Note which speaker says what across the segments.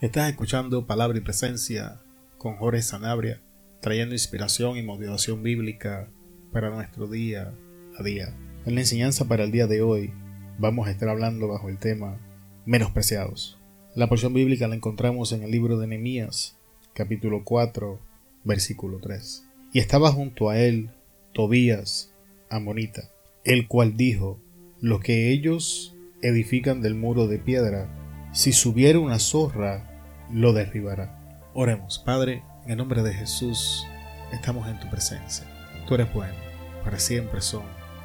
Speaker 1: Estás escuchando Palabra y Presencia con Jorge Sanabria, trayendo inspiración y motivación bíblica para nuestro día a día. En la enseñanza para el día de hoy vamos a estar hablando bajo el tema menospreciados. La porción bíblica la encontramos en el libro de Nehemías, capítulo 4, versículo 3. Y estaba junto a él Tobías, amonita, el cual dijo, lo que ellos edifican del muro de piedra, si subiera una zorra, lo derribará. Oremos, Padre, en el nombre de Jesús, estamos en tu presencia. Tú eres bueno, para siempre son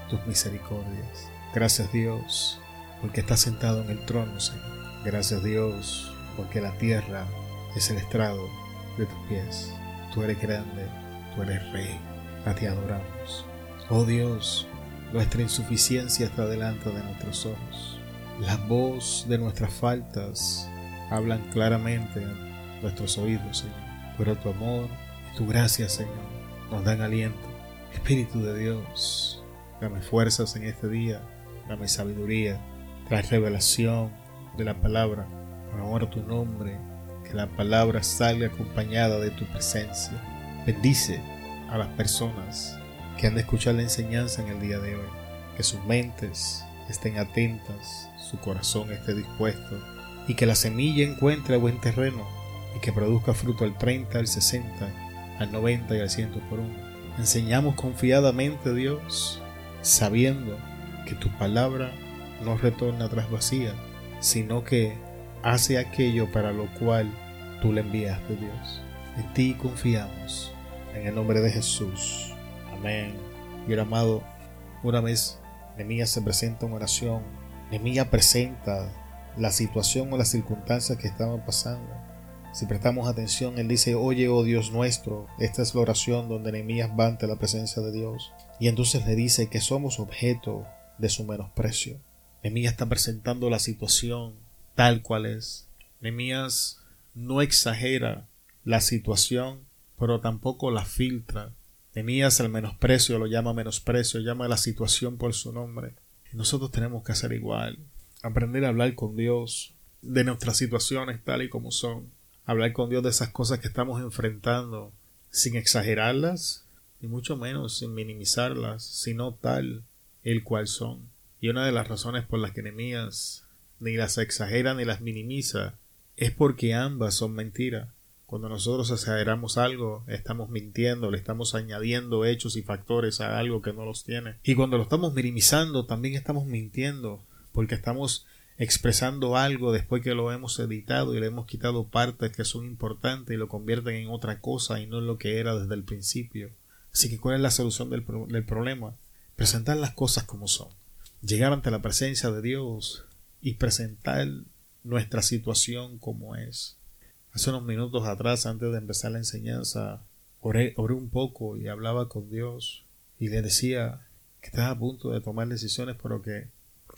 Speaker 1: tus misericordias. Gracias Dios, porque estás sentado en el trono, Señor. Gracias Dios, porque la tierra es el estrado de tus pies. Tú eres grande, tú eres rey. A ti adoramos. Oh Dios, nuestra insuficiencia está delante de nuestros ojos. La voz de nuestras faltas hablan claramente en nuestros oídos, Señor. Pero tu amor y tu gracia, Señor, nos dan aliento. Espíritu de Dios, dame fuerzas en este día, dame sabiduría, trae revelación de la palabra. A tu nombre, que la palabra salga acompañada de tu presencia. Bendice a las personas que han de escuchar la enseñanza en el día de hoy. Que sus mentes estén atentas, su corazón esté dispuesto y que la semilla encuentre buen terreno y que produzca fruto al 30, al 60, al 90 y al 100 por uno. Enseñamos confiadamente, Dios, sabiendo que tu palabra no retorna atrás vacía, sino que hace aquello para lo cual tú le enviaste, Dios. En ti confiamos, en el nombre de Jesús. Amén. Y amado, una vez Nemías se presenta en oración, Nemías presenta la situación o las circunstancias que estaban pasando. Si prestamos atención, él dice, oye, oh Dios nuestro, esta es la oración donde Nehemías va ante la presencia de Dios. Y entonces le dice que somos objeto de su menosprecio. Nehemías está presentando la situación tal cual es. Nehemías no exagera la situación, pero tampoco la filtra. Nehemías el menosprecio lo llama menosprecio, llama la situación por su nombre. Nosotros tenemos que hacer igual aprender a hablar con Dios de nuestras situaciones tal y como son, hablar con Dios de esas cosas que estamos enfrentando sin exagerarlas y mucho menos sin minimizarlas, sino tal el cual son. Y una de las razones por las que Nehemías ni las exagera ni las minimiza es porque ambas son mentiras. Cuando nosotros exageramos algo, estamos mintiendo, le estamos añadiendo hechos y factores a algo que no los tiene. Y cuando lo estamos minimizando, también estamos mintiendo, porque estamos expresando algo después que lo hemos editado y le hemos quitado partes que son importantes y lo convierten en otra cosa y no en lo que era desde el principio. Así que ¿cuál es la solución del, del problema? Presentar las cosas como son. Llegar ante la presencia de Dios y presentar nuestra situación como es. Hace unos minutos atrás, antes de empezar la enseñanza, oré, oré un poco y hablaba con Dios y le decía que estaba a punto de tomar decisiones, pero que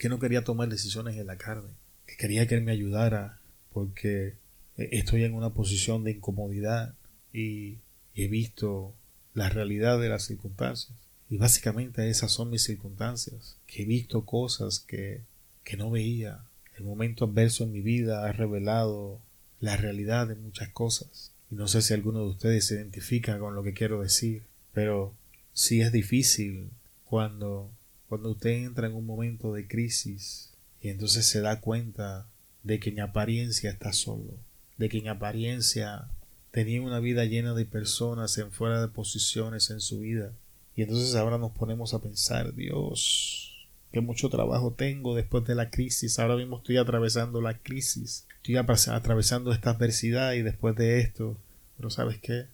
Speaker 1: que no quería tomar decisiones en la carne, que quería que Él me ayudara porque estoy en una posición de incomodidad y he visto la realidad de las circunstancias. Y básicamente esas son mis circunstancias, que he visto cosas que, que no veía. El momento adverso en mi vida ha revelado la realidad de muchas cosas. Y no sé si alguno de ustedes se identifica con lo que quiero decir, pero sí es difícil cuando cuando usted entra en un momento de crisis y entonces se da cuenta de que en apariencia está solo, de que en apariencia tenía una vida llena de personas en fuera de posiciones en su vida. Y entonces ahora nos ponemos a pensar, Dios, que mucho trabajo tengo después de la crisis, ahora mismo estoy atravesando la crisis, estoy atravesando esta adversidad y después de esto, pero ¿sabes qué?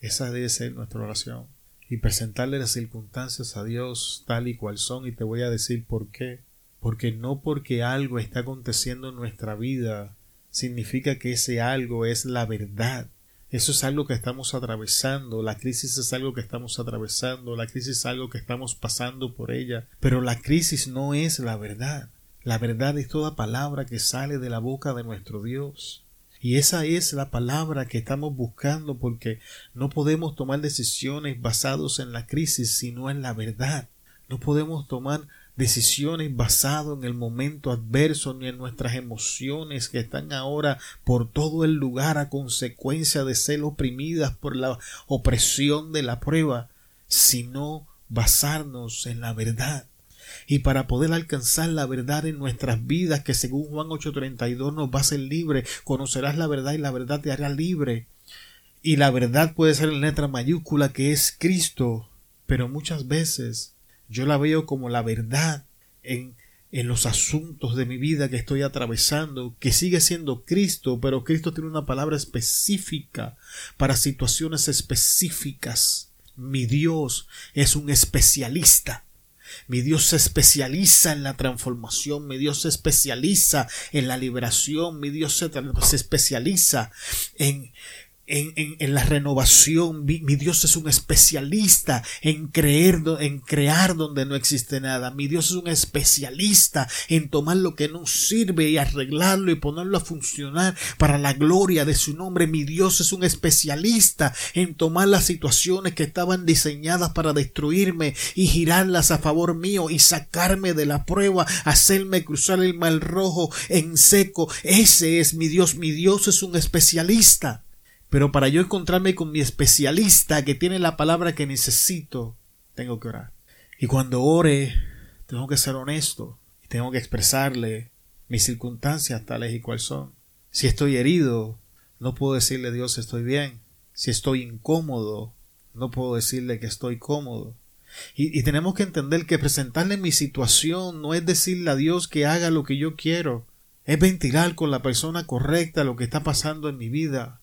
Speaker 1: Esa debe ser nuestra oración y presentarle las circunstancias a Dios tal y cual son y te voy a decir por qué. Porque no porque algo está aconteciendo en nuestra vida significa que ese algo es la verdad. Eso es algo que estamos atravesando, la crisis es algo que estamos atravesando, la crisis es algo que estamos pasando por ella, pero la crisis no es la verdad. La verdad es toda palabra que sale de la boca de nuestro Dios. Y esa es la palabra que estamos buscando porque no podemos tomar decisiones basadas en la crisis, sino en la verdad. No podemos tomar decisiones basadas en el momento adverso ni en nuestras emociones que están ahora por todo el lugar a consecuencia de ser oprimidas por la opresión de la prueba, sino basarnos en la verdad. Y para poder alcanzar la verdad en nuestras vidas, que según Juan 8:32 nos va a hacer libre, conocerás la verdad y la verdad te hará libre. Y la verdad puede ser en letra mayúscula que es Cristo, pero muchas veces yo la veo como la verdad en, en los asuntos de mi vida que estoy atravesando, que sigue siendo Cristo, pero Cristo tiene una palabra específica para situaciones específicas. Mi Dios es un especialista. Mi Dios se especializa en la transformación, mi Dios se especializa en la liberación, mi Dios se, se especializa en, en, la renovación. Mi, Dios es un especialista en creer, en crear donde no existe nada. Mi Dios es un especialista en tomar lo que no sirve y arreglarlo y ponerlo a funcionar para la gloria de su nombre. Mi Dios es un especialista en tomar las situaciones que estaban diseñadas para destruirme y girarlas a favor mío y sacarme de la prueba, hacerme cruzar el mal rojo en seco. Ese es mi Dios. Mi Dios es un especialista. Pero para yo encontrarme con mi especialista que tiene la palabra que necesito, tengo que orar. Y cuando ore, tengo que ser honesto y tengo que expresarle mis circunstancias tales y cuales son. Si estoy herido, no puedo decirle a Dios estoy bien. Si estoy incómodo, no puedo decirle que estoy cómodo. Y, y, tenemos que entender que presentarle mi situación no es decirle a Dios que haga lo que yo quiero, es ventilar con la persona correcta lo que está pasando en mi vida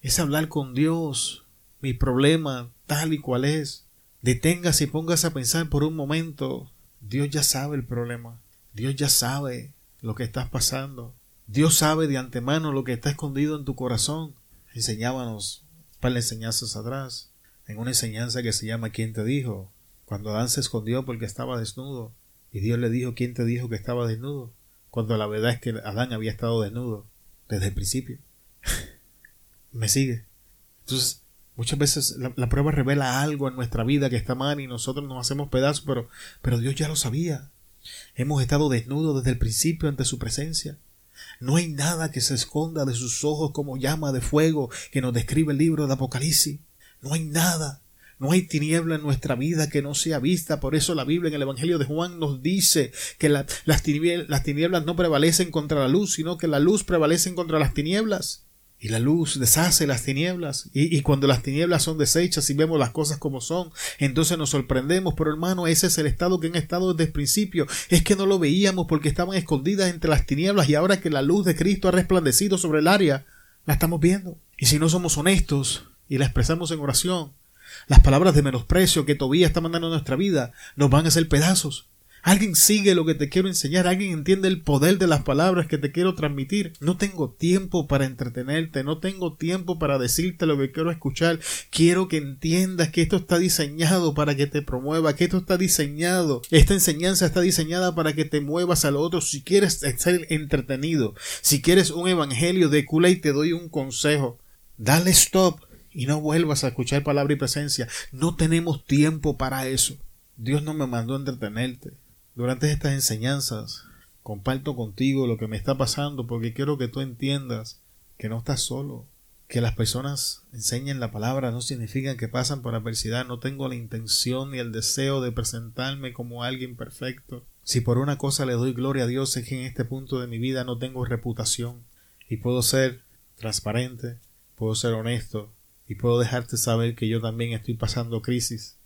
Speaker 1: es hablar con Dios, mi problema tal y cual es. Deténgase y póngase a pensar por un momento. Dios ya sabe el problema. Dios ya sabe lo que estás pasando. Dios sabe de antemano lo que está escondido en tu corazón. Enseñábanos para enseñanzas atrás. En una enseñanza que se llama ¿Quién te dijo? Cuando Adán se escondió porque estaba desnudo. Y Dios le dijo ¿Quién te dijo que estaba desnudo? Cuando la verdad es que Adán había estado desnudo desde el principio. me sigue. Entonces, muchas veces la, prueba revela algo en nuestra vida que está mal y nosotros nos hacemos pedazos, pero, pero Dios ya lo sabía. Hemos estado desnudos desde el principio ante su presencia. No hay nada que se esconda de sus ojos como llama de fuego que nos describe el libro de Apocalipsis. No hay nada. No hay tiniebla en nuestra vida que no sea vista. Por eso la Biblia en el Evangelio de Juan nos dice que las, tinieblas, las tinieblas no prevalecen contra la luz, sino que la luz prevalece contra las tinieblas. Y la luz deshace las tinieblas. Y, cuando las tinieblas son deshechas y vemos las cosas como son, entonces nos sorprendemos. Pero hermano, ese es el estado que han estado desde el principio. Es que no lo veíamos porque estaban escondidas entre las tinieblas y ahora que la luz de Cristo ha resplandecido sobre el área, la estamos viendo. Y si no somos honestos y la expresamos en oración, las palabras de menosprecio que Tobías está mandando a nuestra vida nos van a hacer pedazos. Alguien sigue lo que te quiero enseñar, alguien entiende el poder de las palabras que te quiero transmitir. No tengo tiempo para entretenerte, no tengo tiempo para decirte lo que quiero escuchar. Quiero que entiendas que esto está diseñado para que te promueva, que esto está diseñado. Esta enseñanza está diseñada para que te muevas al otro. Si quieres ser entretenido, si quieres un evangelio de cula y te doy un consejo, dale stop y no vuelvas a escuchar palabra y presencia. No tenemos tiempo para eso. Dios no me mandó a entretenerte. Durante estas enseñanzas comparto contigo lo que me está pasando porque quiero que tú entiendas que no estás solo, que las personas enseñen la palabra no significa que pasan por adversidad, no tengo la intención ni el deseo de presentarme como alguien perfecto. Si por una cosa le doy gloria a Dios es que en este punto de mi vida no tengo reputación y puedo ser transparente, puedo ser honesto y puedo dejarte saber que yo también estoy pasando crisis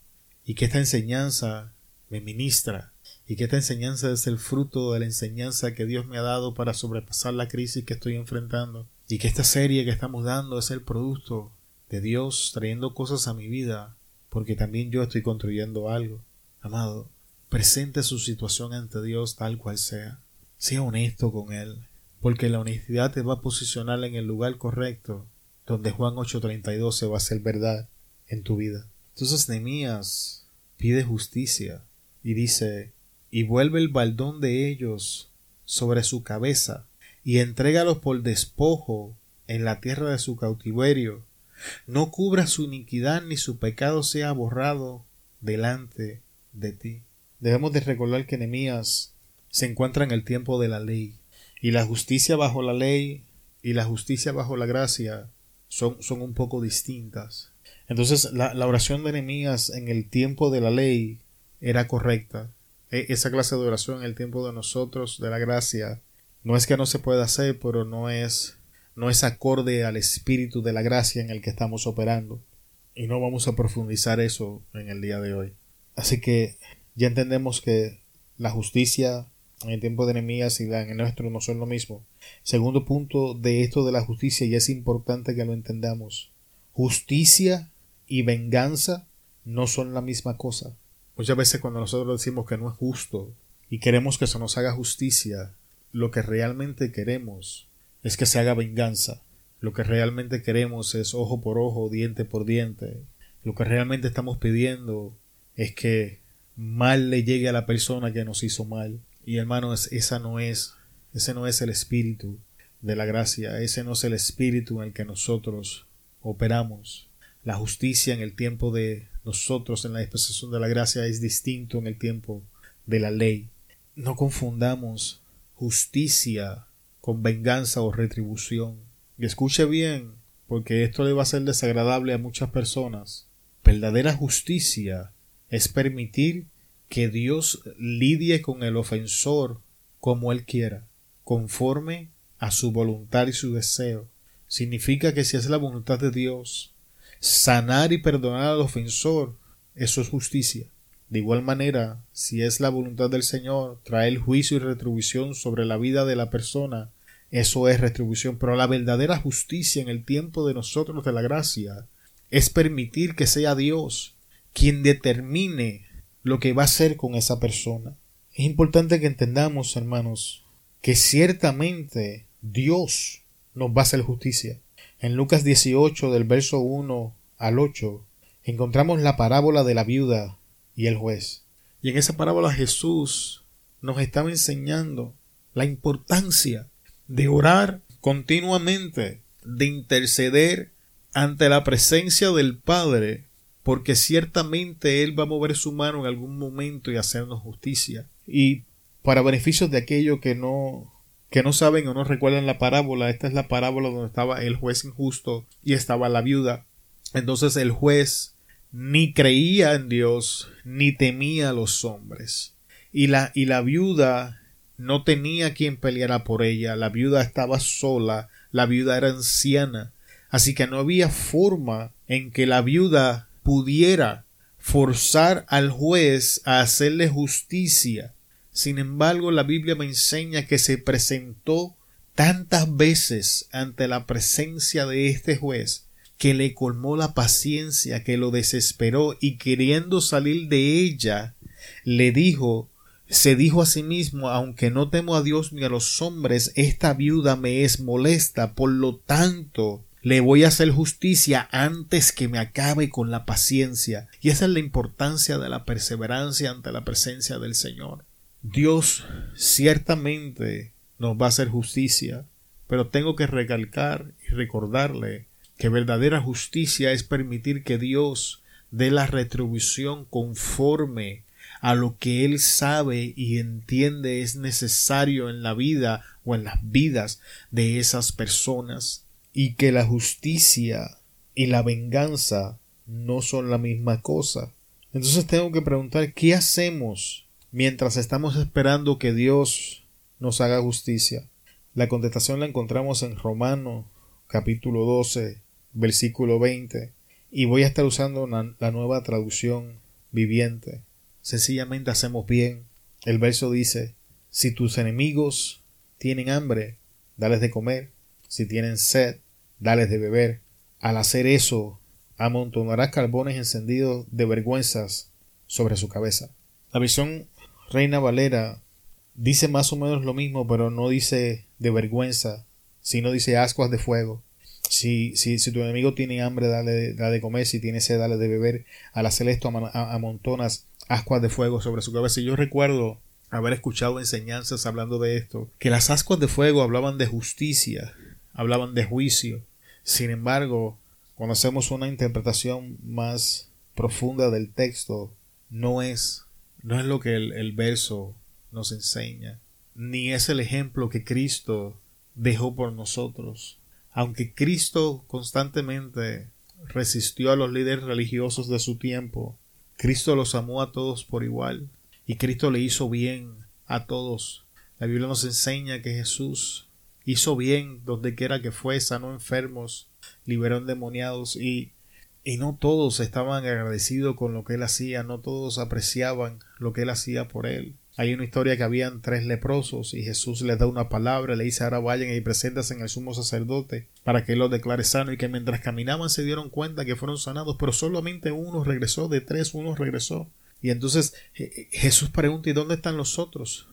Speaker 1: y que esta enseñanza me ministra y que esta enseñanza es el fruto de la enseñanza que Dios me ha dado para sobrepasar la crisis que estoy enfrentando y que esta serie que estamos dando es el producto de Dios trayendo cosas a mi vida porque también yo estoy construyendo algo. Amado, presente su situación ante Dios tal cual sea. Sea honesto con Él, porque la honestidad te va a posicionar en el lugar correcto donde Juan 8:32 se va a hacer verdad en tu vida. Entonces Nehemías pide justicia y dice y vuelve el baldón de ellos sobre su cabeza, y entrégalos por despojo en la tierra de su cautiverio. No cubra su iniquidad ni su pecado sea borrado delante de ti. debemos de recordar que Nehemías se encuentra en el tiempo de la ley. Y la justicia bajo la ley y la justicia bajo la gracia son, son un poco distintas. Entonces la, la oración de Nehemías en el tiempo de la ley era correcta. E, esa clase de oración en el tiempo de nosotros, de la gracia, no es que no se pueda hacer, pero no es, no es acorde al espíritu de la gracia en el que estamos operando. Y no vamos a profundizar eso en el día de hoy. Así que ya entendemos que la justicia en el tiempo de Nehemías y la en el nuestro no son lo mismo. Segundo punto de esto de la justicia, y es importante que lo entendamos. Justicia y venganza no son la misma cosa. Muchas veces cuando nosotros decimos que no es justo y queremos que se nos haga justicia, lo que realmente queremos es que se haga venganza. Lo que realmente queremos es ojo por ojo, diente por diente. Lo que realmente estamos pidiendo es que mal le llegue a la persona que nos hizo mal. Y hermanos, esa no es, ese no es el espíritu de la gracia, ese no es el espíritu en el que nosotros operamos. La justicia en el tiempo de nosotros, en la dispensación de la gracia, es distinto en el tiempo de la ley. No confundamos justicia con venganza o retribución. Y escuche bien, porque esto le va a ser desagradable a muchas personas. Verdadera justicia es permitir que Dios lidie con el ofensor como Él quiera, conforme a su voluntad y su deseo. Significa que si es la voluntad de Dios sanar y perdonar al ofensor, eso es justicia. De igual manera, si es la voluntad del Señor traer juicio y retribución sobre la vida de la persona, eso es retribución. Pero la verdadera justicia en el tiempo de nosotros de la gracia es permitir que sea Dios quien determine lo que va a hacer con esa persona. Es importante que entendamos, hermanos, que ciertamente Dios nos va a hacer justicia. En Lucas 18, del verso 1 al 8, encontramos la parábola de la viuda y el juez. Y en esa parábola Jesús nos estaba enseñando la importancia de orar continuamente, de interceder ante la presencia del Padre porque ciertamente Él va a mover su mano en algún momento y hacernos justicia. Y para beneficios de aquellos que no que no saben o no recuerdan la parábola, esta es la parábola donde estaba el juez injusto y estaba la viuda. Entonces el juez ni creía en Dios ni temía a los hombres. Y la, y la viuda no tenía quien peleara por ella, la viuda estaba sola, la viuda era anciana, así que no había forma en que la viuda pudiera forzar al juez a hacerle justicia. Sin embargo, la Biblia me enseña que se presentó tantas veces ante la presencia de este juez que le colmó la paciencia, que lo desesperó y queriendo salir de ella, le dijo se dijo a sí mismo aunque no temo a Dios ni a los hombres, esta viuda me es molesta, por lo tanto le voy a hacer justicia antes que me acabe con la paciencia. Y esa es la importancia de la perseverancia ante la presencia del Señor. Dios ciertamente nos va a hacer justicia, pero tengo que recalcar y recordarle que verdadera justicia es permitir que Dios dé la retribución conforme a lo que Él sabe y entiende es necesario en la vida o en las vidas de esas personas y que la justicia y la venganza no son la misma cosa. Entonces tengo que preguntar ¿qué hacemos mientras estamos esperando que Dios nos haga justicia? La contestación la encontramos en Romano capítulo 12 versículo 20 y voy a estar usando la nueva traducción viviente. Sencillamente hacemos bien. El verso dice si tus enemigos tienen hambre, dales de comer si tienen sed, dales de beber. Al hacer eso, amontonarás carbones encendidos de vergüenzas sobre su cabeza. La visión Reina Valera dice más o menos lo mismo, pero no dice de vergüenza, sino dice ascuas de fuego. Si, si, si tu enemigo tiene hambre, dale, dale, de comer, si tiene sed, dale de beber. Al hacer esto, amontonas ascuas de fuego sobre su cabeza. Y yo recuerdo haber escuchado enseñanzas hablando de esto, que las ascuas de fuego hablaban de justicia, hablaban de juicio. Sin embargo, cuando hacemos una interpretación más profunda del texto, no es no es lo que el, el verso nos enseña, ni es el ejemplo que Cristo dejó por nosotros. Aunque Cristo constantemente resistió a los líderes religiosos de su tiempo, Cristo los amó a todos por igual y Cristo le hizo bien a todos. La Biblia nos enseña que Jesús hizo bien donde quiera que fue, sanó enfermos, liberó endemoniados y, y no todos estaban agradecidos con lo que él hacía, no todos apreciaban lo que él hacía por él. Hay una historia que habían tres leprosos y Jesús les da una palabra, le dice ahora vayan y preséntense en el sumo sacerdote para que los declare sano y que mientras caminaban se dieron cuenta que fueron sanados, pero solamente uno regresó, de tres uno regresó. Y entonces Jesús pregunta ¿y dónde están los otros?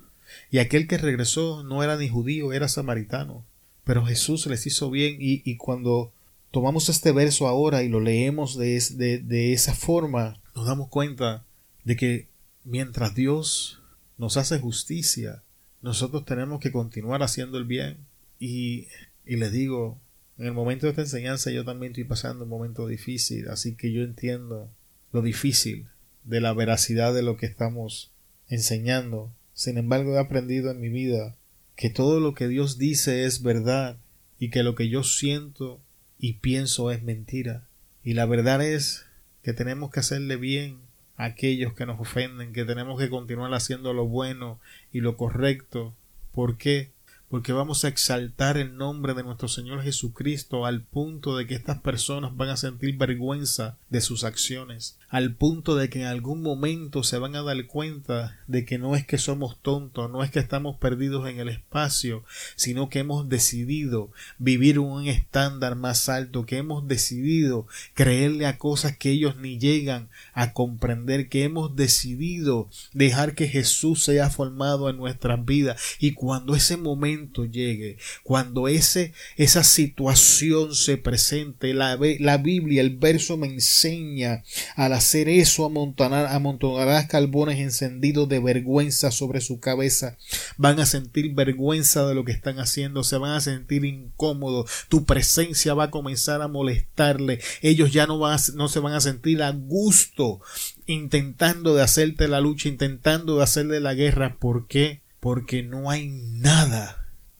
Speaker 1: Y aquel que regresó no era ni judío, era samaritano. Pero Jesús les hizo bien y, y cuando tomamos este verso ahora y lo leemos de, de, de esa forma, nos damos cuenta de que mientras Dios nos hace justicia, nosotros tenemos que continuar haciendo el bien. Y, y les digo, en el momento de esta enseñanza yo también estoy pasando un momento difícil, así que yo entiendo lo difícil de la veracidad de lo que estamos enseñando. Sin embargo, he aprendido en mi vida que todo lo que Dios dice es verdad y que lo que yo siento y pienso es mentira. Y la verdad es que tenemos que hacerle bien aquellos que nos ofenden, que tenemos que continuar haciendo lo bueno y lo correcto. ¿Por qué? Porque vamos a exaltar el nombre de nuestro Señor Jesucristo al punto de que estas personas van a sentir vergüenza de sus acciones, al punto de que en algún momento se van a dar cuenta de que no es que somos tontos, no es que estamos perdidos en el espacio, sino que hemos decidido vivir un estándar más alto, que hemos decidido creerle a cosas que ellos ni llegan a comprender, que hemos decidido dejar que Jesús sea formado en nuestras vidas. Y cuando ese momento llegue, cuando ese, esa situación se presente, la, la Biblia, el verso me enseña, al hacer eso amontonar, amontonarás carbones encendidos de vergüenza sobre su cabeza. Van a sentir vergüenza de lo que están haciendo, se van a sentir incómodos, tu presencia va a comenzar a molestarle, ellos ya no, no se van a sentir a gusto intentando de hacerte la lucha, intentando de hacerle la guerra. ¿Por qué? Porque no hay nada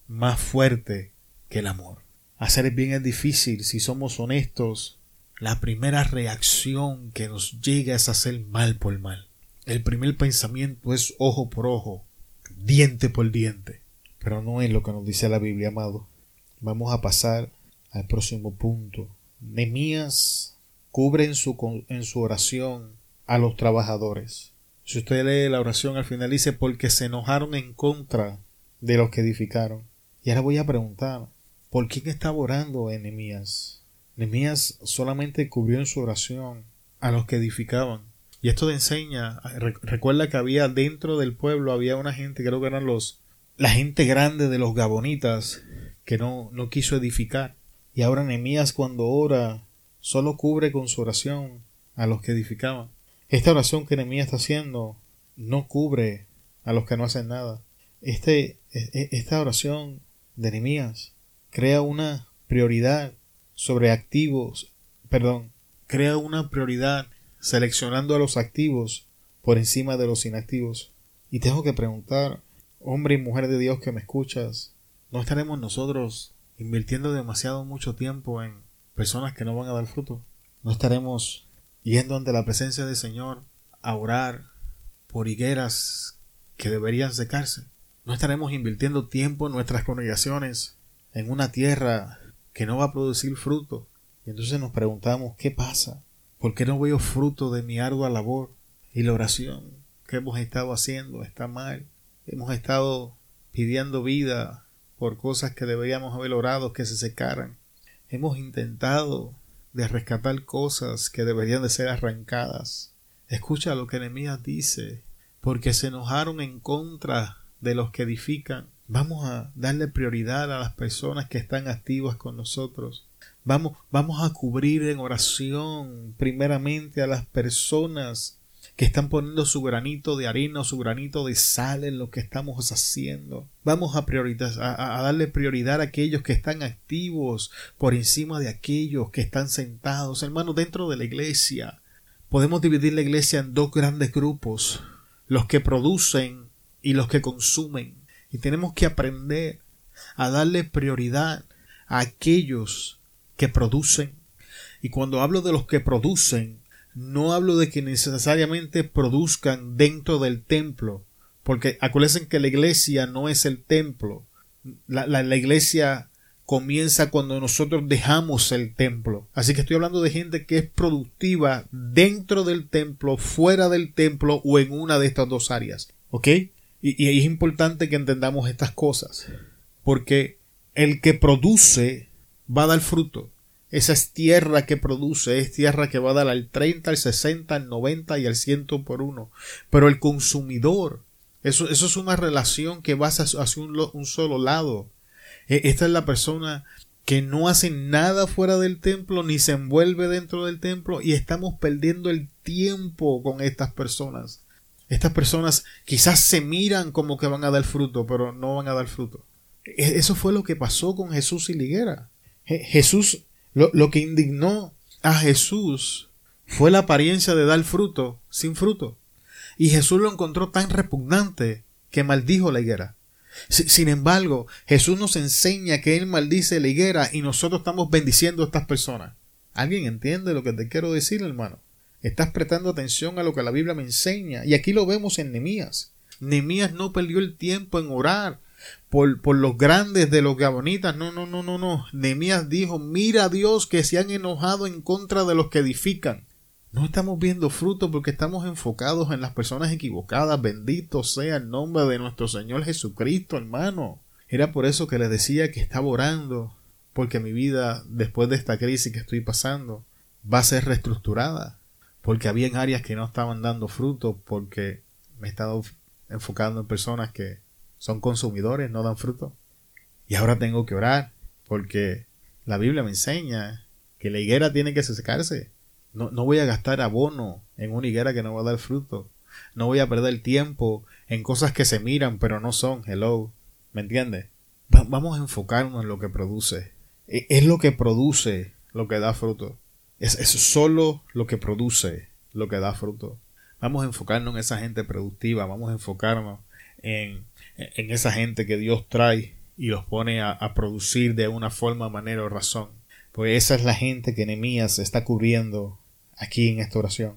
Speaker 1: más fuerte que el amor. Hacer bien es difícil si somos honestos. La primera reacción que nos llega es hacer mal por mal. El primer pensamiento es ojo por ojo, diente por diente. Pero no es lo que nos dice la Biblia, amado. Vamos a pasar al próximo punto. Nemías cubre en su, en su oración a los trabajadores. Si usted lee la oración al final dice porque se enojaron en contra de los que edificaron. Y ahora voy a preguntar, ¿por quién estaba orando Enemías? Enemías solamente cubrió en su oración a los que edificaban. Y esto te enseña, recuerda que había dentro del pueblo, había una gente, creo que eran los, la gente grande de los gabonitas, que no, no quiso edificar. Y ahora Enemías cuando ora, solo cubre con su oración a los que edificaban. Esta oración que Enemías está haciendo no cubre a los que no hacen nada. Este, e, e, esta oración de. Crea una prioridad sobre activos, perdón, crea una prioridad seleccionando a los activos por encima de los inactivos. Y tengo que preguntar, hombre y mujer de Dios que me escuchas, ¿no estaremos nosotros invirtiendo demasiado mucho tiempo en personas que no van a dar fruto? ¿No estaremos yendo ante la presencia del Señor a orar por higueras que deberían secarse? No estaremos invirtiendo tiempo en nuestras congregaciones en una tierra que no va a producir fruto. Y entonces nos preguntamos, ¿qué pasa? ¿Por qué no veo fruto de mi ardua labor? Y la oración que hemos estado haciendo está mal. Hemos estado pidiendo vida por cosas que deberíamos haber orado que se secaran. Hemos intentado de rescatar cosas que deberían de ser arrancadas. Escucha lo que Nehemías dice, porque se enojaron en contra de los que edifican. Vamos a darle prioridad a las personas que están activas con nosotros. Vamos, vamos a cubrir en oración primeramente a las personas que están poniendo su granito de harina o su granito de sal en lo que estamos haciendo. Vamos a, a, a, darle prioridad a aquellos que están activos por encima de aquellos que están sentados. Hermanos, dentro de la iglesia podemos dividir la iglesia en dos grandes grupos los que producen y los que consumen. Y tenemos que aprender a darle prioridad a aquellos que producen. Y cuando hablo de los que producen, no hablo de que necesariamente produzcan dentro del templo, porque acuérdense que la iglesia no es el templo. La, la, iglesia comienza cuando nosotros dejamos el templo. Así que estoy hablando de gente que es productiva dentro del templo, fuera del templo o en una de estas dos áreas. ¿Ok? Y, es importante que entendamos estas cosas. Porque el que produce va a dar fruto. Esa es tierra que produce, es tierra que va a dar al 30, al 60, al 90 y al 100 por uno. Pero el consumidor, eso, eso es una relación que va hacia, un, un, solo lado. E, esta es la persona que no hace nada fuera del templo ni se envuelve dentro del templo y estamos perdiendo el tiempo con estas personas. Estas personas quizás se miran como que van a dar fruto, pero no van a dar fruto. E, eso fue lo que pasó con Jesús y Liguera. Jesús lo, que indignó a Jesús fue la apariencia de dar fruto sin fruto. Y Jesús lo encontró tan repugnante que maldijo la higuera. Sin embargo, Jesús nos enseña que Él maldice la higuera y nosotros estamos bendiciendo a estas personas. ¿Alguien entiende lo que te quiero decir, hermano? Estás prestando atención a lo que la Biblia me enseña. Y aquí lo vemos en Nemías. Nemías no perdió el tiempo en orar por, por los grandes de los gabonitas. No, no, no, no, no. Nemías dijo, mira Dios que se han enojado en contra de los que edifican. No estamos viendo fruto porque estamos enfocados en las personas equivocadas. Bendito sea el nombre de nuestro Señor Jesucristo, hermano. Era por eso que les decía que estaba orando, porque mi vida, después de esta crisis que estoy pasando, va a ser reestructurada. Porque había áreas que no estaban dando fruto, porque me he estado enfocando en personas que son consumidores, no dan fruto. Y ahora tengo que orar, porque la Biblia me enseña que la higuera tiene que secarse. No, no voy a gastar abono en una higuera que no va a dar fruto. No voy a perder tiempo en cosas que se miran pero no son. Hello. ¿Me entiendes? vamos a enfocarnos en lo que produce. E, es lo que produce lo que da fruto. Es, es solo lo que produce lo que da fruto. Vamos a enfocarnos en esa gente productiva. Vamos a enfocarnos en en esa gente que Dios trae y los pone a, producir de una forma, manera o razón. Pues esa es la gente que Nemías está cubriendo aquí en esta oración.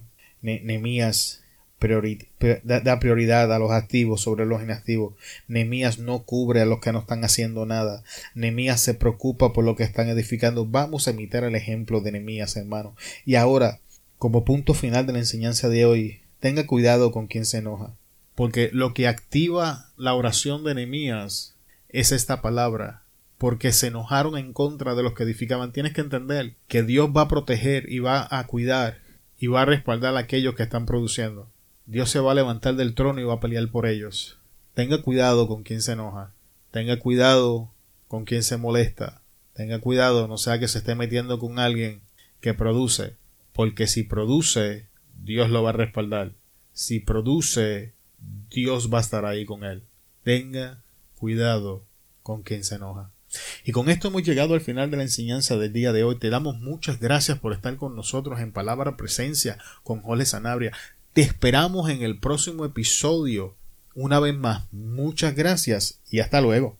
Speaker 1: Nemías da, prioridad a los activos sobre los inactivos. Nemías no cubre a los que no están haciendo nada. Nemías se preocupa por lo que están edificando. Vamos a imitar el ejemplo de Nemías, hermano. Y ahora, como punto final de la enseñanza de hoy, tenga cuidado con quien se enoja. Porque lo que activa la oración de Nehemías es esta palabra. Porque se enojaron en contra de los que edificaban. Tienes que entender que Dios va a proteger y va a cuidar y va a respaldar a aquellos que están produciendo. Dios se va a levantar del trono y va a pelear por ellos. Tenga cuidado con quien se enoja. Tenga cuidado con quien se molesta. Tenga cuidado, no sea que se esté metiendo con alguien que produce. Porque si produce, Dios lo va a respaldar. Si produce, Dios va a estar ahí con él. Tenga cuidado con quien se enoja. Y con esto hemos llegado al final de la enseñanza del día de hoy. Te damos muchas gracias por estar con nosotros en Palabra Presencia con Jole Sanabria. Te esperamos en el próximo episodio. Una vez más, muchas gracias y hasta luego.